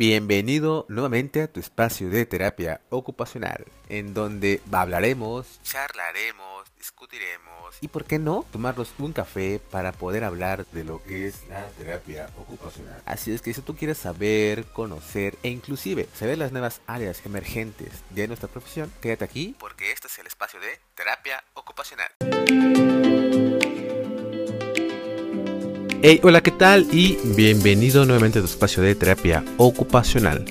Bienvenido nuevamente a tu espacio de terapia ocupacional, en donde hablaremos, charlaremos, discutiremos y, por qué no, tomarnos un café para poder hablar de lo que es la terapia ocupacional. Así es que si tú quieres saber, conocer e inclusive saber las nuevas áreas emergentes de nuestra profesión, quédate aquí porque este es el espacio de terapia ocupacional. Hey, hola, ¿qué tal? Y bienvenido nuevamente a tu espacio de terapia ocupacional.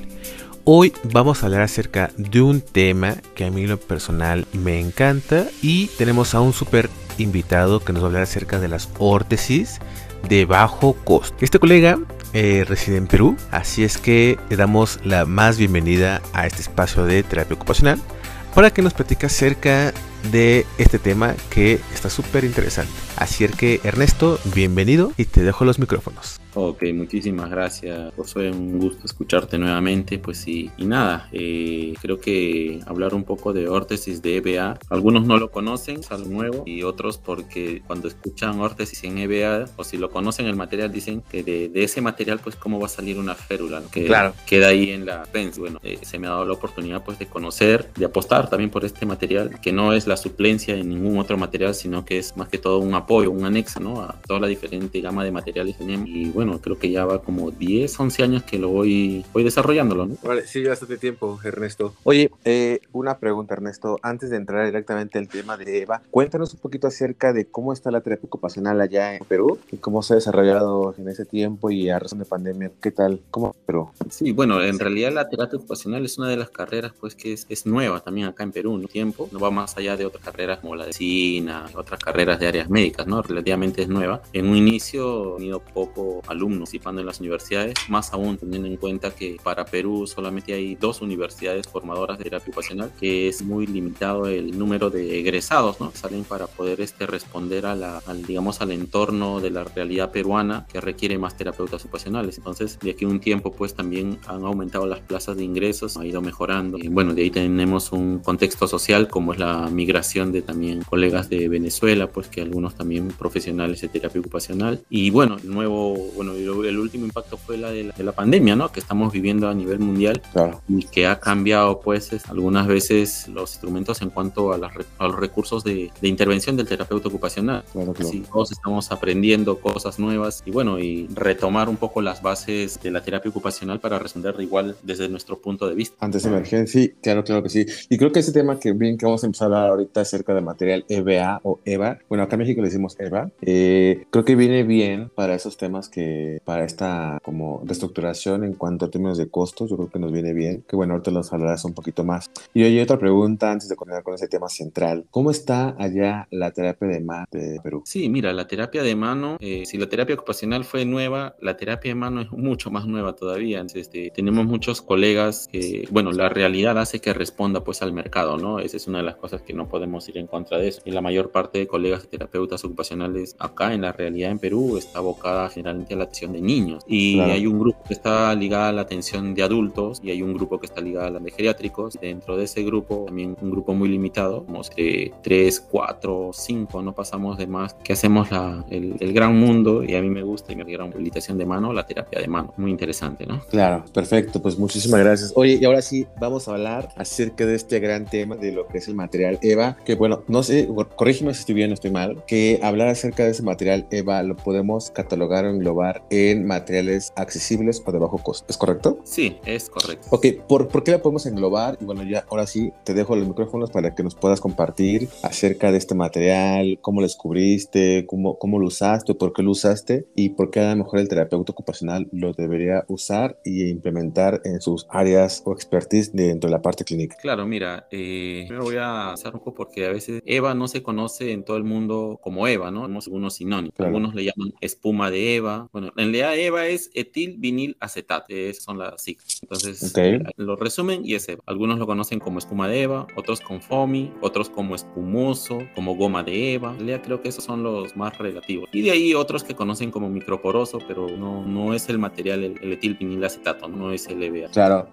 Hoy vamos a hablar acerca de un tema que a mí lo personal me encanta y tenemos a un super invitado que nos va a hablar acerca de las órtesis de bajo costo. Este colega eh, reside en Perú, así es que le damos la más bienvenida a este espacio de terapia ocupacional para que nos platique acerca de este tema que está súper interesante. Así es que Ernesto, bienvenido y te dejo los micrófonos. Ok, muchísimas gracias, Josué. Un gusto escucharte nuevamente. Pues sí, y nada, eh, creo que hablar un poco de órtesis de EBA. Algunos no lo conocen, es algo nuevo, y otros porque cuando escuchan órtesis en EBA, o si lo conocen el material, dicen que de, ese material, pues cómo va a salir una férula, que claro. queda ahí en la pens. Bueno, eh, se me ha dado la oportunidad pues de conocer, de apostar también por este material, que no es la suplencia en ningún otro material, sino que es más que todo un apoyo, un anexo, ¿no? A toda la diferente gama de materiales que tenemos. Y bueno, creo que ya va como 10, 11 años que lo voy, voy desarrollándolo, ¿no? Vale, sí, bastante tiempo, Ernesto. Oye, eh, una pregunta, Ernesto, antes de entrar directamente al tema de Eva, cuéntanos un poquito acerca de cómo está la terapia ocupacional allá en Perú y cómo se ha desarrollado en ese tiempo y a razón de pandemia, ¿qué tal? ¿Cómo Perú? Sí, bueno, en realidad la terapia ocupacional es una de las carreras pues que es, es nueva también acá en Perú, ¿no? Tiempo, no va más allá de otras carreras como la de cine, otras carreras de áreas médicas, ¿no? Relativamente es nueva. En un inicio, he tenido poco alumnos participando en las universidades, más aún teniendo en cuenta que para Perú solamente hay dos universidades formadoras de terapia ocupacional, que es muy limitado el número de egresados, ¿no? Salen para poder este, responder a la, al, digamos, al entorno de la realidad peruana que requiere más terapeutas ocupacionales. Entonces, de aquí a un tiempo, pues también han aumentado las plazas de ingresos, ha ido mejorando. Y bueno, de ahí tenemos un contexto social como es la migración de también colegas de Venezuela, pues que algunos también profesionales de terapia ocupacional. Y bueno, el nuevo, bueno, el último impacto fue la de la, pandemia, ¿no? Que estamos viviendo a nivel mundial claro. y que ha cambiado, pues, algunas veces los instrumentos en cuanto a, los recursos de, intervención del terapeuta ocupacional. Claro, claro. todos estamos aprendiendo cosas nuevas y bueno, y retomar un poco las bases de la terapia ocupacional para responder igual desde nuestro punto de vista. Antes de emergencia, sí, claro, claro que sí. Y creo que ese tema que bien que vamos a empezar a hablar ahorita acerca de material EVA o EVA, bueno, acá en México le decimos EVA, eh, creo que viene bien para esos temas que, para esta como reestructuración en cuanto a términos de costos, yo creo que nos viene bien, que bueno, ahorita los hablarás un poquito más. Y oye, otra pregunta antes de continuar con ese tema central, ¿cómo está allá la terapia de mano de Perú? Sí, mira, la terapia de mano, eh, si la terapia ocupacional fue nueva, la terapia de mano es mucho más nueva todavía. Este, tenemos muchos colegas que, bueno, la realidad hace que responda pues al mercado, ¿no? Esa es una de las cosas que no podemos ir en contra de eso. Y la mayor parte de colegas terapeutas ocupacionales acá en la realidad en Perú está abocada generalmente a la atención de niños. Y hay un grupo que está ligado a la atención de adultos y hay un grupo que está ligado a la de geriátricos. Dentro de ese grupo, también un grupo muy limitado, como eh, 3, 4, 5, no pasamos de más, que hacemos la, el, el, gran mundo y a mí me gusta y me gran rehabilitación de mano, la terapia de mano. Muy interesante, ¿no? Claro, perfecto, pues muchísimas gracias. Oye, y ahora sí, vamos a hablar acerca de este gran tema de lo que es el material EVA, que bueno, no sé, corrígeme si estoy bien o estoy mal, que hablar acerca de ese material EVA lo podemos catalogar o englobar en material materiales accesibles o de bajo costo. ¿Es correcto? Sí, es correcto. Ok, ¿por, ¿por qué la podemos englobar? Y bueno, ya ahora sí te dejo los micrófonos para que nos puedas compartir acerca de este material, cómo lo descubriste, cómo, cómo lo usaste, por qué lo usaste y por qué a lo mejor el terapeuta ocupacional lo debería usar y implementar en sus áreas o expertise dentro de la parte clínica. Claro, mira, eh, primero voy a hacer un poco porque a veces Eva no se conoce en todo el mundo como Eva, ¿no? Tenemos algunos sinónimos. Algunos le llaman espuma de Eva. Bueno, en realidad Eva es etil vinil acetato, esas son las siglas. Entonces, lo resumen y es EVA. Algunos lo conocen como espuma de EVA, otros con FOMI, otros como espumoso, como goma de EVA. En creo que esos son los más relativos. Y de ahí otros que conocen como microporoso, pero no, no es el material, el, etil vinil acetato, no es el EVA. Claro.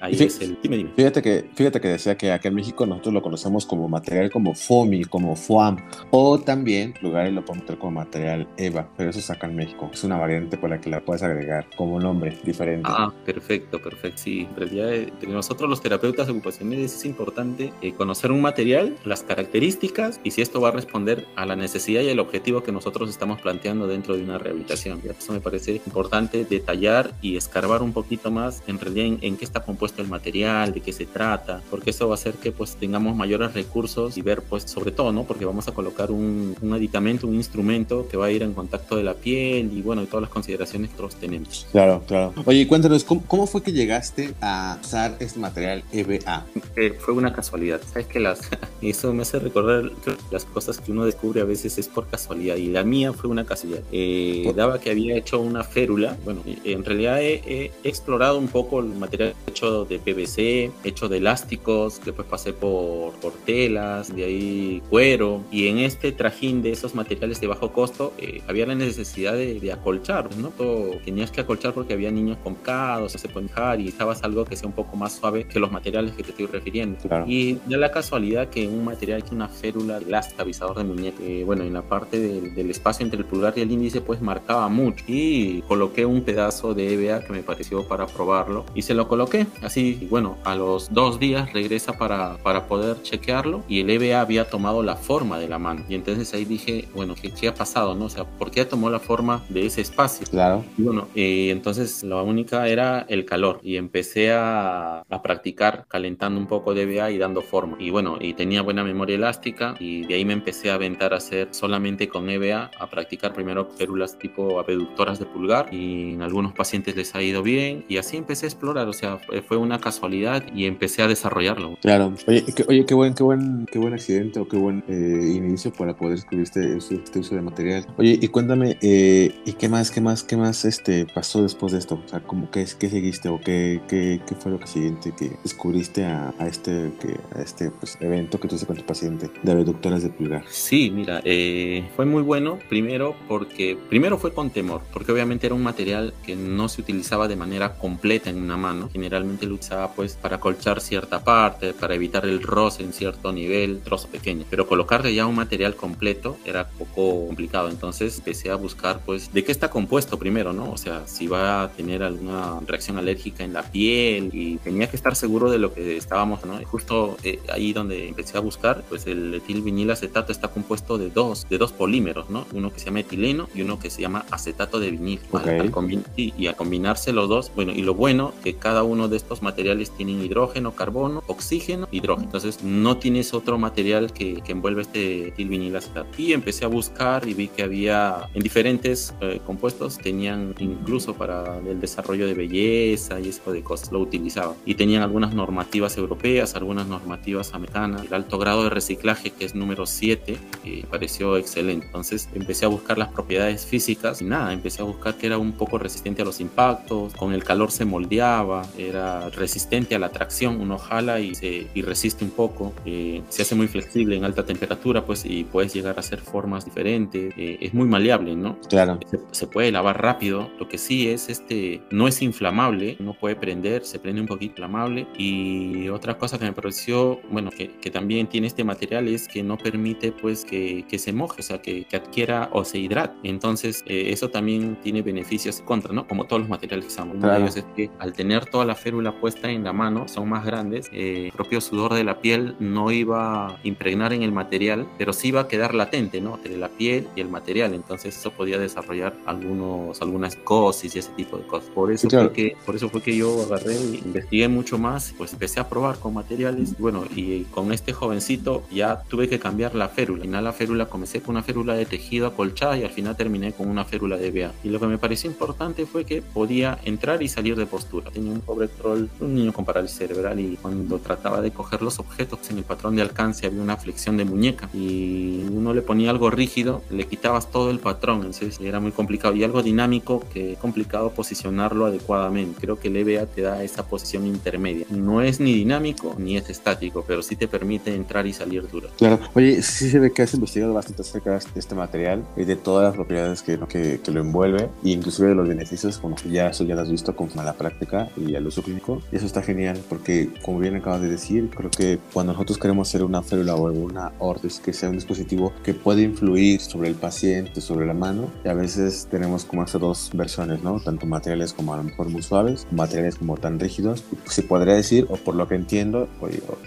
ahí es el... Fíjate que, fíjate que decía que acá en México nosotros lo conocemos como material como FOMI, como FOAM, o también lugares lo podemos tener como material EVA, pero eso es acá en México. Es una variante para que la puedas agregar como nombre diferente. Ah, perfecto, perfecto. Sí, en realidad eh, nosotros los terapeutas ocupacionales es importante eh, conocer un material, las características y si esto va a responder a la necesidad y el objetivo que nosotros estamos planteando dentro de una rehabilitación. Y eso me parece importante detallar y escarbar un poquito más en realidad en, en, qué está compuesto el material, de qué se trata, porque eso va a hacer que pues tengamos mayores recursos y ver pues sobre todo, ¿no? Porque vamos a colocar un, un aditamento, un instrumento que va a ir en contacto de la piel y bueno, y todas las consideraciones que nosotros tenemos. Claro, claro. Oye, cuéntanos, ¿cómo, cómo fue que llegaste a usar este material EBA? Eh, fue una casualidad. Sabes que las, eso me hace recordar las cosas que uno descubre a veces es por casualidad y la mía fue una casualidad. Eh, daba que había hecho una férula. Bueno, en realidad he, he, explorado un poco el material hecho de PVC, hecho de elásticos, después pasé por, por telas, de ahí cuero y en este trajín de esos materiales de bajo costo eh, había la necesidad de, de acolchar, ¿no? Todo, tenías que acolchar porque había niños con cados, se pueden dejar y estabas algo que sea un poco más suave que los materiales que te estoy refiriendo. Claro. Y de la casualidad que un material que una férula elástica, avisador de muñeca, eh, bueno, en la parte del, del, espacio entre el pulgar y el índice, pues marcaba mucho. Y coloqué un pedazo de EVA que me pareció para probarlo y se lo coloqué. Así, y bueno, a los dos días regresa para, para poder chequearlo y el EVA había tomado la forma de la mano. Y entonces ahí dije, bueno, ¿qué, qué ha pasado? no? O sea, ¿por qué tomó la forma de ese espacio? Claro. Y bueno, eh, entonces la única era el calor y empecé a, a practicar calentando un poco de EVA y dando forma. Y bueno, y tenía buena memoria elástica y de ahí me empecé a aventar a hacer solamente con EVA, a practicar primero férulas tipo abductoras de pulgar y en algunos pacientes les ha ido bien y así empecé a explorar, o sea, fue una casualidad y empecé a desarrollarlo. Claro, oye, qué, oye, qué buen, qué buen, qué buen accidente o qué buen eh, inicio para poder escribir este, este, uso de material. Oye, y cuéntame, eh, ¿y qué más, qué más, qué más este, pasó después de esto? O sea, ¿cómo, qué, qué seguiste o qué, qué, qué fue lo que siguiente que descubriste a, a este, que, a este pues, evento que tuviste con tu paciente de abductoras de pulgar? Sí, mira, eh, fue muy bueno, primero porque, primero fue con temor, porque obviamente era un material que no se utilizaba de manera completa en una mano, generalmente lo usaba pues para colchar cierta parte, para evitar el roce en cierto nivel, trozo pequeño, pero colocarle ya un material completo era poco complicado, entonces empecé a buscar pues de qué está compuesto primero, ¿no? O sea, si va a tener alguna reacción alérgica en la piel y tenía que estar seguro de lo que estábamos, ¿no? Y justo eh, ahí donde empecé a buscar, pues el etilvinilacetato está compuesto de dos, de dos polímeros, ¿no? Uno que se llama etileno y uno que se llama acetato de vinil. Okay. Al y, y, a combinarse los dos, bueno, y lo bueno que cada uno de estos materiales tienen hidrógeno, carbono, oxígeno, hidrógeno. Entonces no tienes otro material que, que envuelve este etilvinilacetato. Y empecé a buscar y vi que había en diferentes eh, compuestos, tenían incluso para el desarrollo de belleza y eso de cosas, lo utilizaban. Y tenían algunas normativas europeas, algunas normativas americanas. El alto grado de reciclaje, que es número 7, eh, pareció excelente. Entonces empecé a buscar las propiedades físicas y nada, empecé a buscar que era un poco resistente a los impactos, con el calor se moldeaba, era resistente a la tracción, uno jala y, se, y resiste un poco, eh, se hace muy flexible en alta temperatura, pues y puedes llegar a hacer formas diferentes, eh, es muy maleable, ¿no? Claro. Se, se, puede lavar rápido, lo que sí es este, no es inflamable, no puede prender, se prende un poquito inflamable y otra cosa que me pareció, bueno, que, que también tiene este material es que no permite pues que, que se moje, o sea, que, que adquiera o se hidrate, entonces eh, eso también tiene beneficios contra, ¿no? Como todos los materiales que usamos, claro. uno de ellos es que al tener toda la férula puesta en la mano, son más grandes, eh, el propio sudor de la piel no iba a impregnar en el material, pero sí iba a quedar latente, ¿no? Entre la piel y el material, entonces eso podía desarrollar algunos, algunas cosis y ese tipo de cosas. Por eso, claro. fue, que, por eso fue que yo agarré, investigué mucho más, pues empecé a probar con materiales, y bueno, y con este jovencito ya tuve que cambiar la férula. Al final la férula comencé con una férula de tejido acolchada y al final terminé con una férula de BA. Y lo que me pareció importante fue que podía entrar y salir de postura. Tenía un pobre troll, un niño con parálisis cerebral y cuando trataba de coger los objetos en el patrón de alcance había una flexión de muñeca y uno le ponía algo rígido, le quitabas todo el patrón, entonces era muy complicado y algo dinámico que es complicado posicionarlo adecuadamente. Creo que el EVA te da esa posición intermedia. No es ni dinámico ni es estático, pero sí te permite entrar y salir duro. Claro. Oye, sí se ve que has investigado bastante acerca de este material y de todas las propiedades que, que, que lo envuelve e inclusive de los beneficios, como que ya eso ya lo has visto a la práctica y al uso clínico. Y eso está genial porque, como bien acabas de decir, creo que cuando nosotros queremos hacer una férula o una órtesis que sea un dispositivo que puede influir sobre el paciente, sobre la mano, y a veces tenemos como estas dos versiones, ¿no? Tanto materiales como a lo mejor muy suaves, materiales como tan rígidos. Se podría decir, o por lo que entiendo,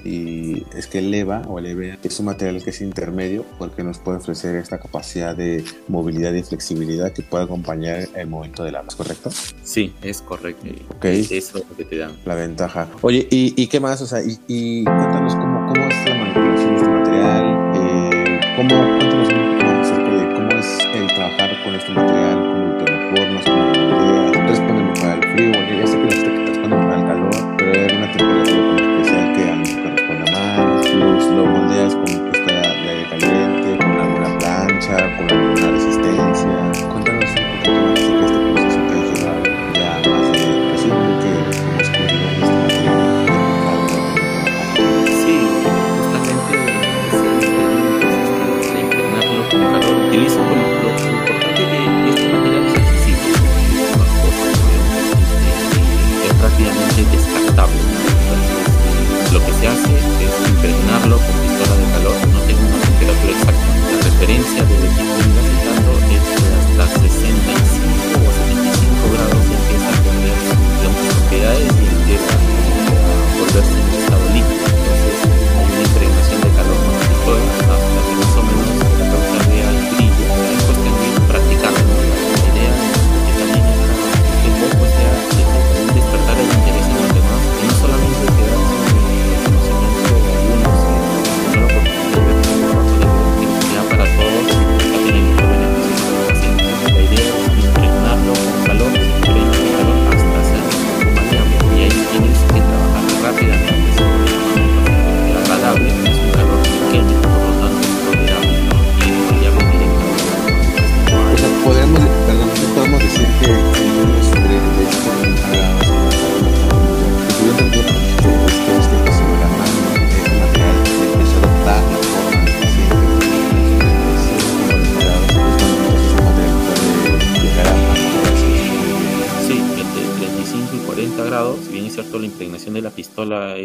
y es que el EVA o el EVA es un material que es intermedio porque nos puede ofrecer esta capacidad de movilidad y flexibilidad que puede acompañar el movimiento del ¿es correcto? Sí, es correcto. Ok. Eso es lo que te dan. La ventaja. Oye, ¿y, y qué más? O sea, y, y cuéntanos cómo, cómo es la manipulación cómo, cuéntanos un poco acerca de cómo es el trabajar con este material, cómo te formas, cómo moldeas, responde mejor al frío, porque ya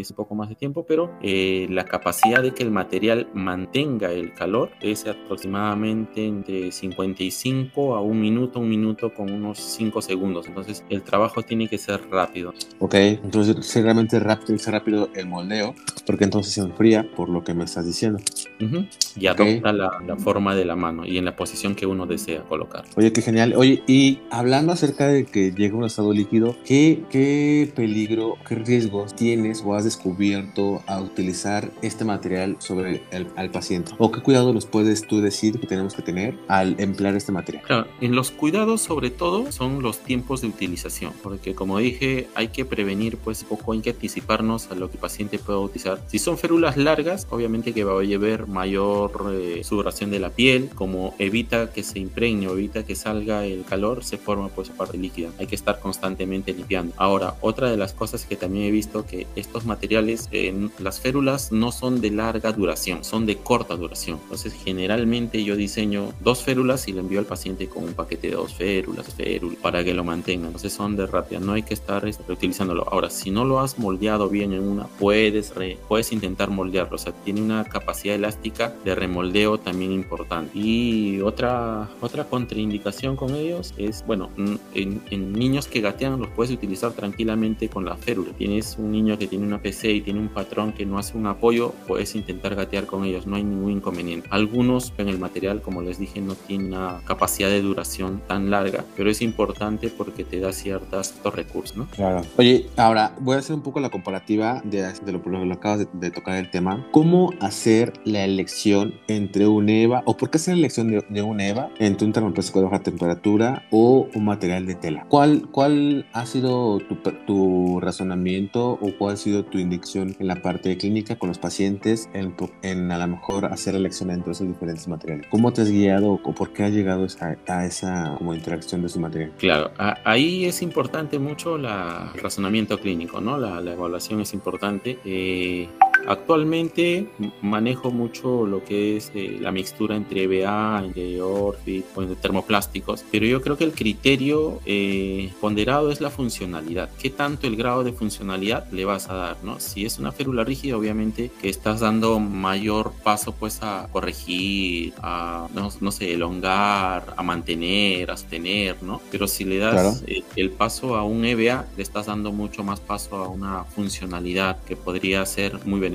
es un poco más de tiempo, pero eh, la capacidad de que el material mantenga el calor es aproximadamente entre 55 a un minuto, un minuto con unos 5 segundos. Entonces el trabajo tiene que ser rápido. Ok, entonces si realmente rápido, es rápido el moldeo, porque entonces se enfría por lo que me estás diciendo. Ujú. Y Ok. adopta la, la forma de la mano y en la posición que uno desea colocar. Oye, qué genial. Oye, y hablando acerca de que llega a un estado líquido, ¿qué, qué peligro, qué riesgos tienes o has descubierto a utilizar este material sobre el al paciente? ¿O qué cuidado los puedes tú decir que tenemos que tener al emplear este material? Claro, en los cuidados sobre todo son los tiempos de utilización, porque como dije, hay que prevenir pues poco, hay que anticiparnos a lo que el paciente pueda utilizar. Si son férulas largas, obviamente que va a llevar mayor eh, de la piel, como evita que se impregne evita que salga el calor, se forma pues parte líquida. Hay que estar constantemente limpiando. Ahora, otra de las cosas que también he visto que estos materiales, eh, las férulas no son de larga duración, son de corta duración. Entonces, generalmente yo diseño dos férulas y le envío al paciente con un paquete de dos férulas, férulas, para que lo mantenga. Entonces son de rápida, no hay que estar este, reutilizándolo. Ahora, si no lo has moldeado bien en una, puedes, re- puedes intentar moldearlo. O sea, tiene una capacidad elástica de remoldeo también importante. Y otra, otra contraindicación con ellos es, bueno, en, en niños que gatean los puedes utilizar tranquilamente con la férula. Tienes un niño que tiene una PC y tiene un patrón que no hace un apoyo, puedes intentar gatear con ellos, no hay ningún inconveniente. Algunos en el material, como les dije, no tiene una capacidad de duración tan larga, pero es importante porque te da ciertos recursos, ¿no? Claro. Oye, ahora voy a hacer un poco la comparativa de, de lo que acabas de, de tocar el tema. ¿Cómo hacer la elección entre un EVA o por qué hacer la elección de, de un EVA entre un termoplástico de baja temperatura o un material de tela? ¿Cuál, cuál ha sido tu, tu razonamiento o cuál ha sido tu indicación en la parte clínica con los pacientes en, en a lo mejor hacer la elección entre esos diferentes materiales? ¿Cómo te has guiado o por qué has llegado a, a esa como interacción de su material? Claro, a- ahí es importante mucho la, el razonamiento clínico, ¿no? La, la evaluación es importante. Eh, Actualmente manejo mucho lo que es eh, la mixtura entre EVA, entre Orfit o entre termoplásticos, pero yo creo que el criterio eh, ponderado es la funcionalidad. ¿Qué tanto el grado de funcionalidad le vas a dar? ¿no? Si es una férula rígida, obviamente que estás dando mayor paso pues a corregir, a no, sé, elongar, a mantener, a sostener, ¿no? Pero si le das el, el paso a un EVA, le estás dando mucho más paso a una funcionalidad que podría ser muy beneficiosa.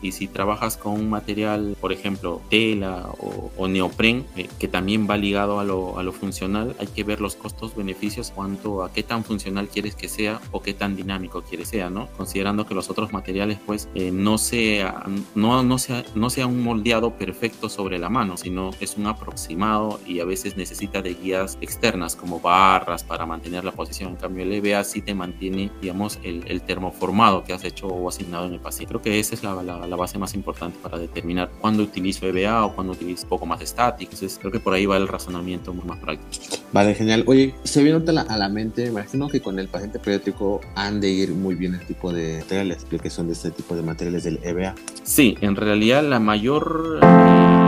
Y si trabajas con un material, por ejemplo, tela o, neopren, eh, que también va ligado a lo, a lo funcional, hay que ver los costos-beneficios cuanto a qué tan funcional quieres que sea o qué tan dinámico quieres sea, ¿no? Considerando que los otros materiales, pues, eh, no, sea, no, no, sea, no sea un moldeado perfecto sobre la mano, sino es un aproximado y a veces necesita de guías externas como barras para mantener la posición. En cambio, el EVA sí te mantiene, digamos, el, el termoformado que has hecho o asignado en el paciente. Creo que esa es la, la, base más importante para determinar cuándo utilizo EVA o cuándo utilizo un poco más estático. Entonces, creo que por ahí va el razonamiento más práctico. Vale, genial. Oye, se viene a la, mente, me imagino que con el paciente pediátrico han de ir muy bien el tipo de materiales, que son de este tipo de materiales del EVA. Sí, en realidad la mayor, eh,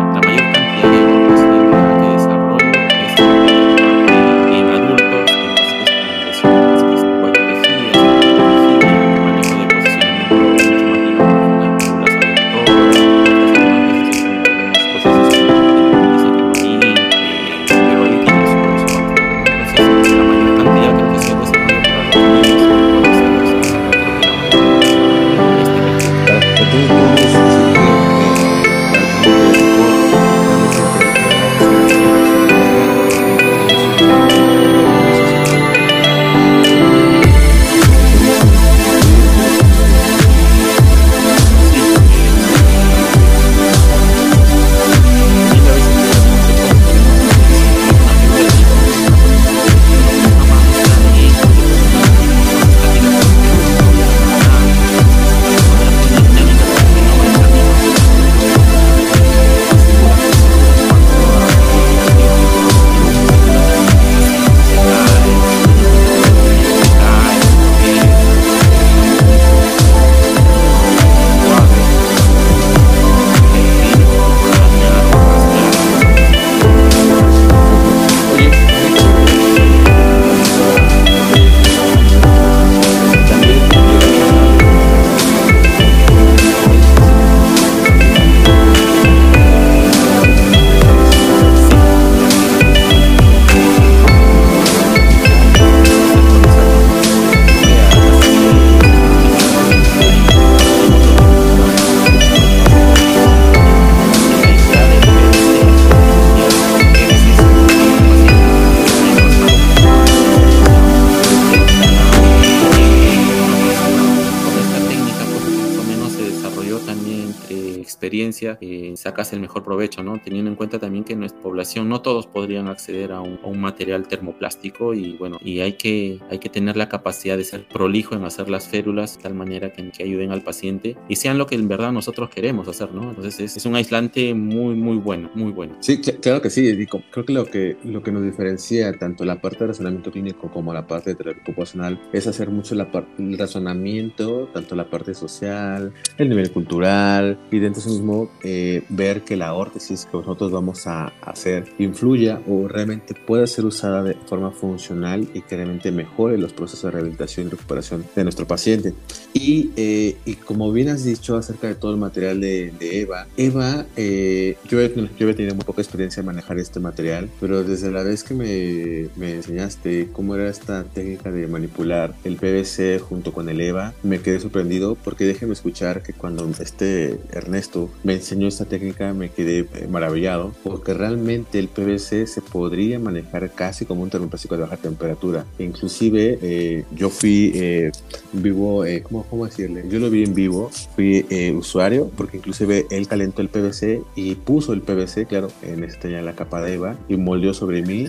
Eh, sacas el mejor provecho, ¿no? Teniendo en cuenta también que en nuestra población no todos podrían acceder a un, material termoplástico y bueno, y hay que, hay que tener la capacidad de ser prolijo en hacer las férulas de tal manera que, que ayuden al paciente y sean lo que en verdad nosotros queremos hacer, ¿no? Entonces es, es un aislante muy, muy bueno, muy bueno. Sí, claro que sí, Dico. Creo que lo que, lo que nos diferencia tanto la parte de razonamiento clínico como la parte de terapia ocupacional es hacer mucho la el razonamiento, tanto la parte social, el nivel cultural y dentro de eso mismo eh, ver que la órtesis que nosotros vamos a hacer influya o realmente pueda ser usada de forma funcional y que realmente mejore los procesos de rehabilitación y recuperación de nuestro paciente. Y, eh, y como bien has dicho acerca de todo el material de, Eva, Eva, eh, yo, he, yo he tenido muy poca experiencia en manejar este material, pero desde la vez que me, me enseñaste cómo era esta técnica de manipular el PVC junto con el EVA, me quedé sorprendido porque déjeme escuchar que cuando este Ernesto me enseñó esta técnica me quedé eh, maravillado porque realmente el PVC se podría manejar casi como un termoplástico de baja temperatura. Inclusive eh, yo fui eh, vivo, ¿cómo, ¿cómo, decirle? Yo lo vi en vivo, fui usuario porque inclusive él calentó el PVC y puso el PVC, claro, en este ya la capa de EVA y moldeó sobre mí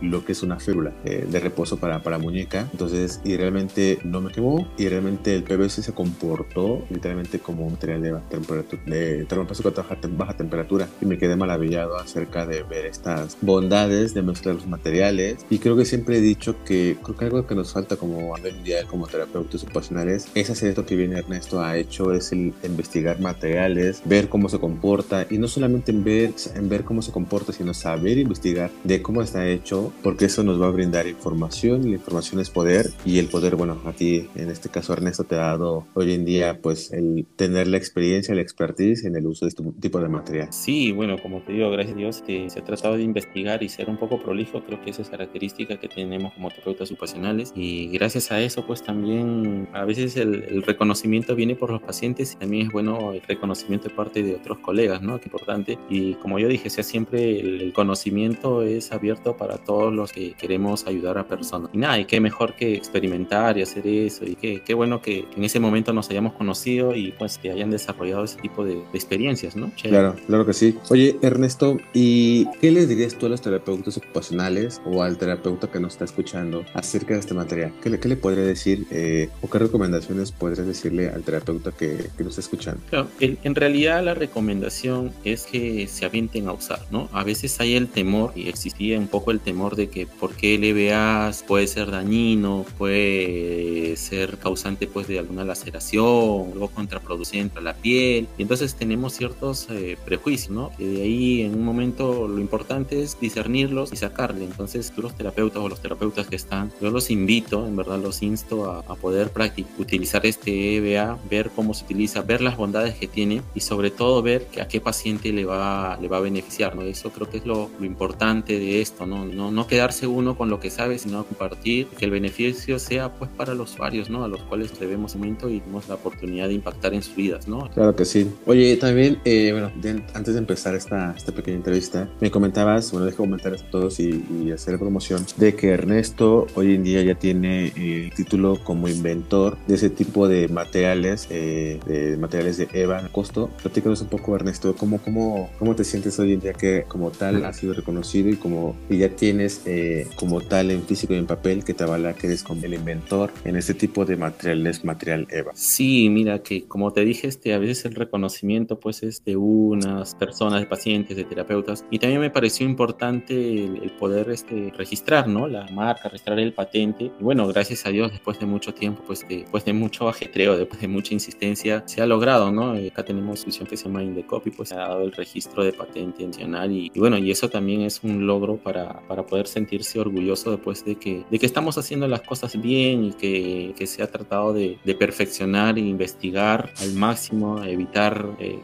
lo que es una férula de reposo para, para muñeca. Entonces, y realmente no me quemó y realmente el PVC se comportó literalmente como un material de baja temperatura de termoplástico a baja temperatura y me quedé maravillado acerca de ver estas bondades de mezclar los materiales. Y creo que siempre he dicho que creo que algo que nos falta como a mundial como terapeutas ocupacionales es hacer esto que viene Ernesto ha hecho es el investigar materiales ver cómo se comporta y no solamente en ver en ver cómo se comporta sino saber investigar de cómo está hecho porque eso nos va a brindar información y la información es poder y el poder bueno a ti en este caso Ernesto te ha dado hoy en día pues el tener la experiencia la expertise en el uso de tipo de material sí bueno como te digo gracias a Dios que se ha tratado de investigar y ser un poco prolijo creo que esa es característica que tenemos como terapeutas ocupacionales y gracias a eso pues también a veces el, reconocimiento viene por los pacientes y también es bueno el reconocimiento de parte de otros colegas, ¿no? Que importante. Y como yo dije, sea, siempre el, conocimiento es abierto para todos los que queremos ayudar a personas. Y nada, y qué mejor que experimentar y hacer eso y qué, qué bueno que en ese momento nos hayamos conocido y pues que hayan desarrollado ese tipo de, experiencias, ¿no? Claro, claro que sí. Oye, Ernesto, ¿y qué le dirías tú a los terapeutas ocupacionales o al terapeuta que nos está escuchando acerca de este material? ¿Qué le, qué le podría decir eh, o qué recomendaciones podrías decirle al terapeuta que, que nos está escuchando? Claro, en, realidad la recomendación es que se avienten a usar, ¿no? A veces hay el temor y existía un poco el temor de que por qué el EBA puede ser dañino, puede ser causante pues de alguna laceración, algo contraproducente a la piel. Y entonces tenemos ciertos eh, prejuicios, ¿no? Que de ahí en un momento lo importante es discernirlos y sacarle. Entonces tú los terapeutas o los terapeutas que están, yo los invito, en verdad los insto a, poder practicar, utilizar este EBA, ver cómo se utiliza, ver las bondades que tiene y sobre todo ver a qué paciente le va, le va a beneficiar, ¿no? Eso creo que es lo, importante de esto, ¿no? ¿no? No quedarse uno con lo que sabe, sino compartir, que el beneficio sea pues para los usuarios, ¿no? A los cuales debemos momento y tenemos la oportunidad de impactar en sus vidas, ¿no? Claro que sí. Oye, también, eh, bueno, antes de empezar esta, esta pequeña entrevista, me comentabas, bueno, dejo comentarios a todos y, y hacer promoción de que Ernesto hoy en día ya tiene el título como inventor de ese tipo de materiales, eh, de materiales de EVA costo. Platícanos un poco, Ernesto, ¿cómo, cómo, cómo te sientes hoy en día que como tal has sido reconocido y como y ya tienes eh, como tal en físico y en papel que te avala que eres como el inventor en este tipo de materiales, material EVA? Sí, mira que como te dije, este, a veces el reconocimiento pues es de unas personas, de pacientes, de terapeutas y también me pareció importante el, poder este, registrar, ¿no? La marca, registrar el patente y bueno, gracias a Dios después de mucho tiempo, pues después de mucho ajetreo, después de mucha insistencia, se ha logrado, ¿no? Acá tenemos una solución que se llama Indecopy, pues ha dado el registro de patente nacional y, bueno, y eso también es un logro para, para poder sentirse orgulloso después de que, de que estamos haciendo las cosas bien y que, que se ha tratado de, de, perfeccionar e investigar al máximo, evitar eh,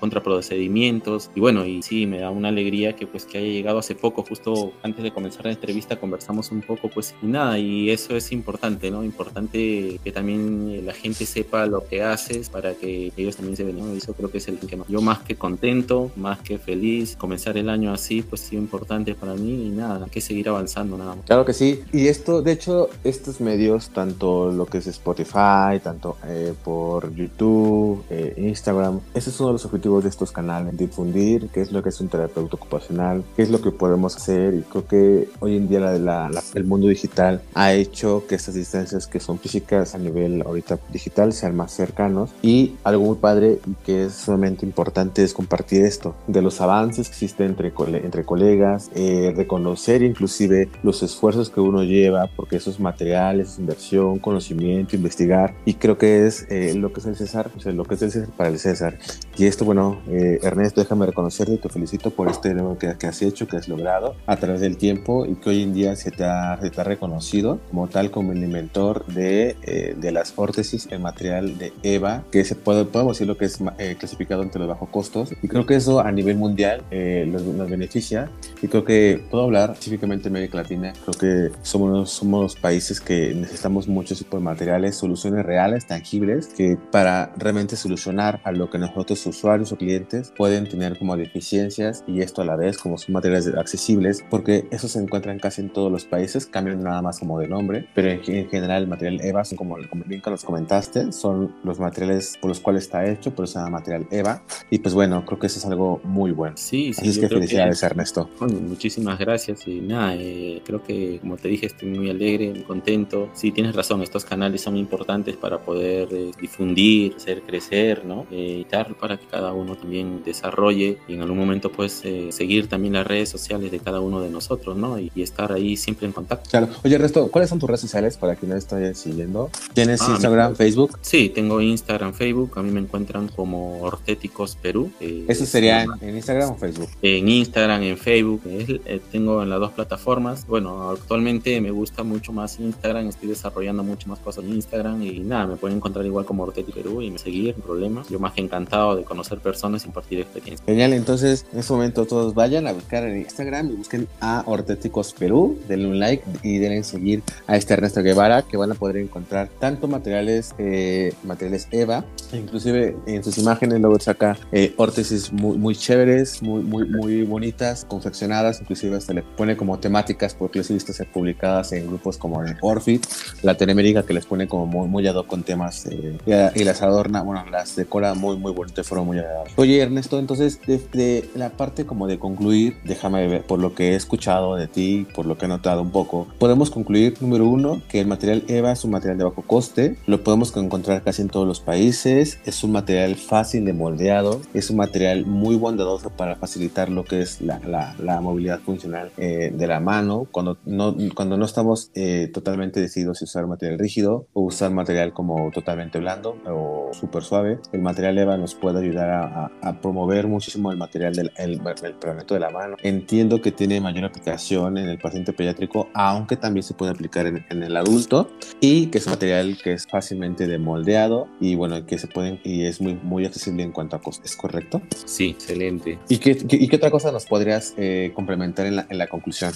contraprocedimientos y bueno, y sí, me da una alegría que pues que haya llegado hace poco, justo antes de comenzar la entrevista conversamos un poco pues y nada, y eso es importante, ¿no? Importante que también la gente sepa lo que haces para que ellos también se vean, Eso creo que es el que más. Yo más que contento, más que feliz, comenzar el año así, pues sí, importante para mí y nada, hay que seguir avanzando nada más. Claro que sí. Y esto, de hecho, estos medios, tanto lo que es Spotify, tanto eh, por YouTube, eh, Instagram, ese es uno de los objetivos de estos canales, difundir qué es lo que es un terapeuta ocupacional, qué es lo que podemos hacer y creo que hoy en día la, el mundo digital ha hecho que estas distancias que son físicas a nivel ahorita digital sean más cercanos. Y algo muy padre que es sumamente importante es compartir esto de los avances que existen entre, entre colegas, eh, reconocer inclusive los esfuerzos que uno lleva porque esos materiales, inversión, conocimiento, investigar y creo que es eh, lo que es el César, o sea, lo que es el César para el César y esto bueno, eh, Ernesto déjame reconocerte, te felicito por este nuevo que, que, has hecho, que has logrado a través del tiempo y que hoy en día se te ha, se te ha reconocido como tal como el inventor de, eh, de las órtesis en material de EVA, que se puede, podemos decir lo que es eh, clasificado entre los bajos costos. Y creo que eso a nivel mundial eh, nos, beneficia. Y creo que puedo hablar específicamente en América Latina. Creo que somos, somos países que necesitamos muchos tipos de materiales, soluciones reales, tangibles, que para realmente solucionar a lo que nosotros usuarios o clientes pueden tener como deficiencias y esto a la vez como son materiales accesibles, porque eso se encuentran casi en todos los países, cambian nada más como de nombre, pero en, general el material EVA, son como, bien que nos comentaste, son los materiales por los cuales está hecho, por eso se llama material EVA. Y pues bueno, creo que eso es algo muy bueno. Sí, sí. Así es que felicidades, Ernesto. Bueno, muchísimas gracias y nada, eh, creo que como te dije, estoy muy alegre, muy contento. Sí, tienes razón, estos canales son importantes para poder eh, difundir, hacer crecer, ¿no? eh, dar para que cada uno también desarrolle y en algún momento pues eh, seguir también las redes sociales de cada uno de nosotros, ¿no? Y, estar ahí siempre en contacto. Claro. Oye, Resto, ¿cuáles son tus redes sociales para quien no esté siguiendo? ¿Tienes ah, Instagram, Facebook? Sí, tengo Instagram, Facebook. A mí me encuentran como Ortéticos Perú. Eh, ¿Eso sería en, Instagram o Facebook? En Instagram, en Facebook. Eh, tengo en las dos plataformas. Bueno, actualmente me gusta mucho más Instagram. Estoy desarrollando mucho más cosas en Instagram y nada, me pueden encontrar igual como Ortético Perú y me seguir, sin problemas. Yo más que encantado de conocer personas y compartir experiencias. Genial, entonces en este momento todos vayan a buscar en Instagram y busquen a Ortéticos Perú, denle un like y denle seguir a este Ernesto Guevara que van a poder encontrar tanto materiales, eh, materiales EVA, inclusive en sus imágenes luego saca eh, órtesis muy, muy chéveres, muy, muy, muy bonitas, confeccionadas, inclusive se le pone como temáticas porque les he visto ser publicadas en grupos como en Orfit, Latinoamérica que les pone como muy, muy ad hoc con temas eh, y, las adorna, bueno, las decora muy, muy bonito forma muy agradable. Oye Ernesto, entonces de, de la parte como de concluir, déjame ver por lo que he escuchado de ti, por lo que he notado un poco, podemos concluir, número uno, que el material EVA es un material de bajo coste, lo podemos encontrar casi en todos los países, es un material fácil de moldeado, es un material muy bondadoso para facilitar lo que es la, la, movilidad funcional eh, de la mano, cuando no, cuando no estamos eh, totalmente decididos si usar material rígido o usar material como totalmente blando o súper suave, el material EVA nos puede ayudar a, a, promover muchísimo el material del el, el, de la mano. Entiendo que tiene mayor aplicación en el paciente pediátrico, aunque también se puede aplicar en, el adulto y que es un material que es fácilmente demoldeado y bueno, que se pueden y es muy, muy accesible en cuanto a costos. ¿Es correcto? Sí, excelente. ¿Y qué, y qué otra cosa nos podrías eh, complementar en la, en la conclusión?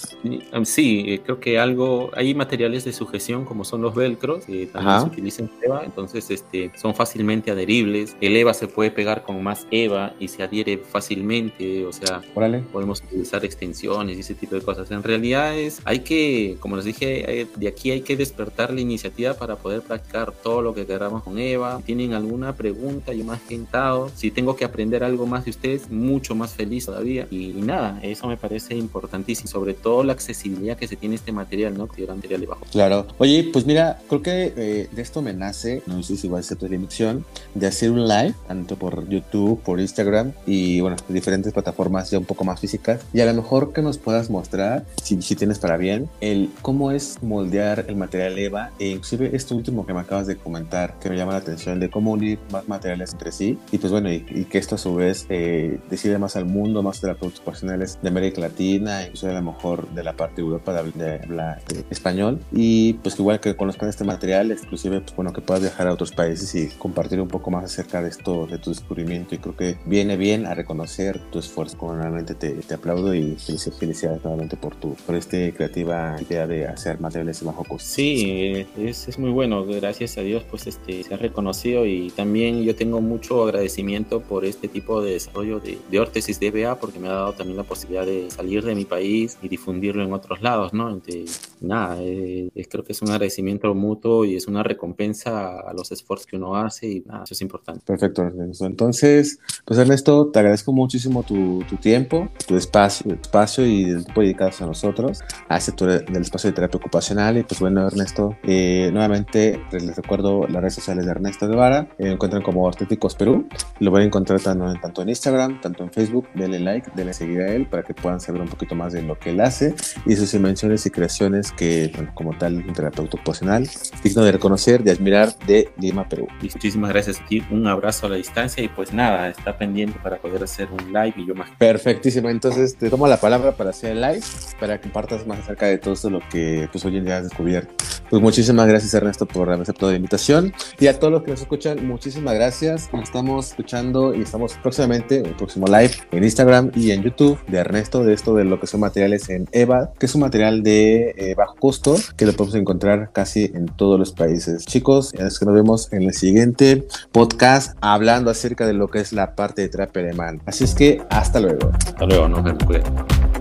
Sí, eh, creo que algo, hay materiales de sujeción como son los velcros, que también se utilizan en EVA, entonces este, son fácilmente adheribles. El EVA se puede pegar con más EVA y se adhiere fácilmente, o sea, podemos utilizar extensiones y ese tipo de cosas. En realidad es, hay que, como les dije, de aquí hay que despertar la iniciativa para poder practicar todo lo que queramos con Eva. Si tienen alguna pregunta, yo más que encantado. Si tengo que aprender algo más de ustedes, mucho más feliz todavía. Y, nada, eso me parece importantísimo, sobre todo la accesibilidad que se tiene este material, ¿no? Que era material de bajo. Claro. Oye, pues mira, creo que eh, de esto me nace, no sé si va a ser tu de hacer un live, tanto por YouTube, por Instagram y bueno, diferentes plataformas ya un poco más físicas. Y a lo mejor que nos puedas mostrar, si, si tienes para bien, el cómo es moldear el material EVA. E inclusive esto último que me acabas de comentar, que me llama la atención de cómo unir más materiales entre sí. Y pues bueno, y, que esto a su vez eh, decide más al mundo, más de productos profesionales de América Latina, incluso a lo mejor de la parte de Europa de habla español. Y pues igual que conozcan este material, inclusive pues bueno, que puedas viajar a otros países y compartir un poco más acerca de esto, de tu descubrimiento y creo que viene bien a reconocer tu esfuerzo, como realmente te, te aplaudo y felicidades nuevamente por tu por esta creativa idea de hacer materiales bajo costo. Sí, es, es, muy bueno, gracias a Dios pues este, se ha reconocido y también yo tengo mucho agradecimiento por este tipo de desarrollo de, de órtesis DBA porque me ha dado también la posibilidad de salir de mi país y difundirlo en otros lados, ¿no? Entonces, nada, eh, creo que es un agradecimiento mutuo y es una recompensa a los esfuerzos que uno hace y nada, eso es importante. Perfecto, Ernesto. Entonces, pues Ernesto, te agradezco muchísimo tu, tu tiempo, tu espacio, espacio y el tiempo dedicado a nosotros, a este del espacio de terapia ocupacional. Y pues bueno, Ernesto, eh, nuevamente les recuerdo las redes sociales de Ernesto Guevara. Eh, encuentran como Ortéticos Perú. Lo van a encontrar tanto, tanto en Instagram, tanto en Facebook. Denle like, denle seguir a él para que puedan saber un poquito más de lo que él hace y sus invenciones y creaciones que, bueno, como tal, un terapeuta ocupacional, digno de reconocer, de admirar de Lima, Perú. Muchísimas gracias a Un abrazo a la distancia y pues nada, está pendiente para poder hacer un live y yo más. Perfectísimo. Entonces te tomo la palabra para hacer el live, para que compartas más acerca de todo esto lo que pues hoy en día has descubierto. Pues muchísimas gracias Ernesto por haber aceptado la invitación y a todos los que nos escuchan, muchísimas gracias. Nos estamos escuchando y estamos próximamente, el próximo live en Instagram y en YouTube de Ernesto de esto de lo que son materiales en EVA, que es un material de eh, bajo costo que lo podemos encontrar casi en todos los países. Chicos, es que nos vemos en el siguiente podcast hablando acerca de lo que es la parte de terapia alemán. Así es que hasta luego. Hasta luego, nos vemos.